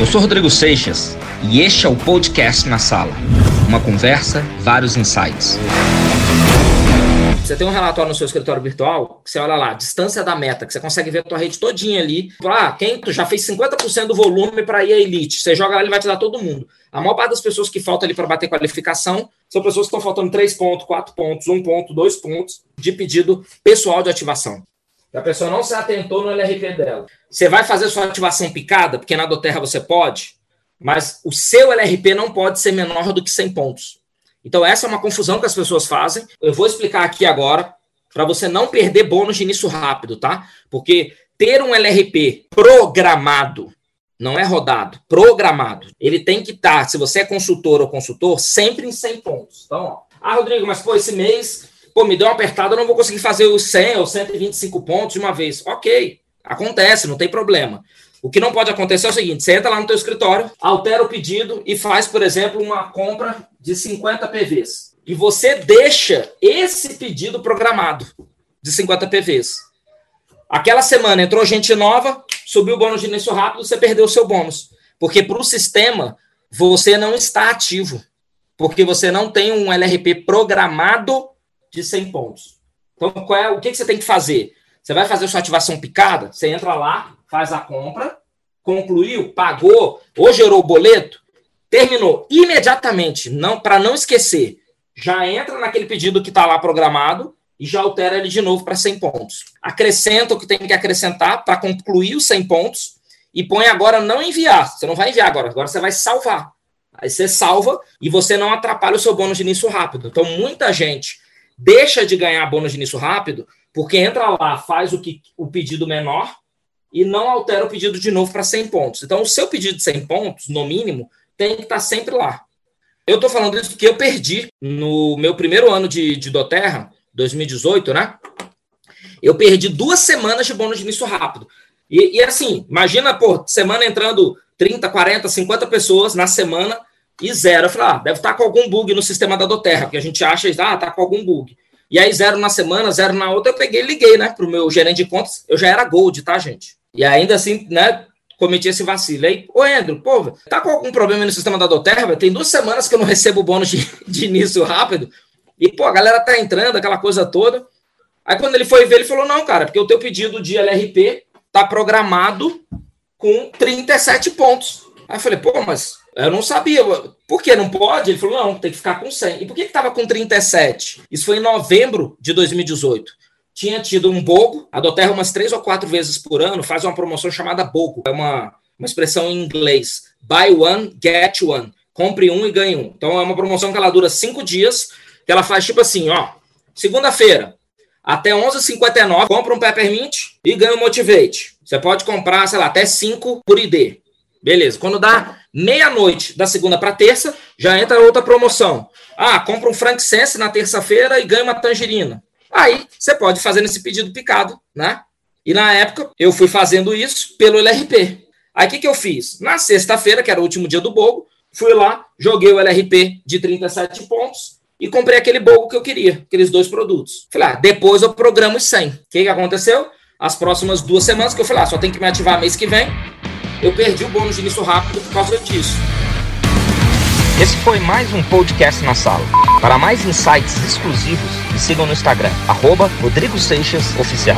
Eu sou Rodrigo Seixas e este é o podcast na sala. Uma conversa, vários insights. Você tem um relatório no seu escritório virtual, você olha lá, distância da meta, que você consegue ver a tua rede todinha ali. Ah, quem já fez 50% do volume para ir à elite. Você joga lá, ele vai te dar todo mundo. A maior parte das pessoas que faltam ali para bater qualificação são pessoas que estão faltando 3 pontos, 4 pontos, 1 ponto, 2 pontos de pedido pessoal de ativação. A pessoa não se atentou no LRP dela. Você vai fazer sua ativação picada, porque na Doterra você pode, mas o seu LRP não pode ser menor do que 100 pontos. Então, essa é uma confusão que as pessoas fazem. Eu vou explicar aqui agora, para você não perder bônus de início rápido, tá? Porque ter um LRP programado, não é rodado, programado, ele tem que estar, tá, se você é consultor ou consultor, sempre em 100 pontos. Então, ó, ah, Rodrigo, mas pô, esse mês, pô, me deu uma apertada, eu não vou conseguir fazer os 100 ou 125 pontos de uma vez. Ok, acontece, não tem problema. O que não pode acontecer é o seguinte: você entra lá no teu escritório, altera o pedido e faz, por exemplo, uma compra de 50 PVs. E você deixa esse pedido programado de 50 PVs. Aquela semana entrou gente nova, subiu o bônus de início rápido, você perdeu o seu bônus. Porque para o sistema, você não está ativo. Porque você não tem um LRP programado de 100 pontos. Então, qual é, o que, que você tem que fazer? Você vai fazer sua ativação picada? Você entra lá, faz a compra, concluiu, pagou, ou gerou o boleto, terminou imediatamente, não para não esquecer, já entra naquele pedido que está lá programado e já altera ele de novo para 100 pontos. Acrescenta o que tem que acrescentar para concluir os 100 pontos e põe agora não enviar. Você não vai enviar agora, agora você vai salvar. Aí você salva e você não atrapalha o seu bônus de início rápido. Então, muita gente deixa de ganhar bônus de início rápido porque entra lá, faz o, que, o pedido menor e não altera o pedido de novo para 100 pontos. Então, o seu pedido de 100 pontos, no mínimo, tem que estar tá sempre lá. Eu estou falando isso porque eu perdi no meu primeiro ano de, de Doterra, 2018, né? Eu perdi duas semanas de bônus de início rápido. E, e assim, imagina, pô, semana entrando 30, 40, 50 pessoas na semana e zero. Eu falei, ah, deve estar tá com algum bug no sistema da Doterra, porque a gente acha, ah, tá com algum bug. E aí, zero na semana, zero na outra, eu peguei e liguei, né, pro meu gerente de contas. Eu já era gold, tá, gente? E ainda assim, né, cometi esse vacilo. Aí, ô Andrew, pô, tá com algum problema no sistema da Doterra? Tem duas semanas que eu não recebo bônus de, de início rápido. E, pô, a galera tá entrando, aquela coisa toda. Aí, quando ele foi ver, ele falou: não, cara, porque o teu pedido de LRP tá programado com 37 pontos. Aí eu falei: pô, mas eu não sabia. Por que não pode? Ele falou: não, tem que ficar com 100. E por que, que tava com 37? Isso foi em novembro de 2018 tinha tido um BOGO, a Doterra umas três ou quatro vezes por ano faz uma promoção chamada BOGO, é uma, uma expressão em inglês, buy one, get one, compre um e ganhe um. Então é uma promoção que ela dura cinco dias, que ela faz tipo assim, ó, segunda-feira, até 11h59, compra um Peppermint e ganha um Motivate. Você pode comprar, sei lá, até 5 por ID. Beleza. Quando dá meia-noite da segunda para terça, já entra outra promoção. Ah, compra um Frank Sense na terça-feira e ganha uma tangerina. Aí você pode fazer esse pedido picado, né? E na época eu fui fazendo isso pelo LRP. Aí o que, que eu fiz? Na sexta-feira, que era o último dia do bogo, fui lá, joguei o LRP de 37 pontos e comprei aquele bogo que eu queria, aqueles dois produtos. Falei, ah, depois eu programo os 100. O que, que aconteceu? As próximas duas semanas que eu falei, ah, só tem que me ativar mês que vem, eu perdi o bônus de início rápido por causa disso. Esse foi mais um podcast na sala. Para mais insights exclusivos, me sigam no Instagram, arroba Rodrigo Seixas Oficial.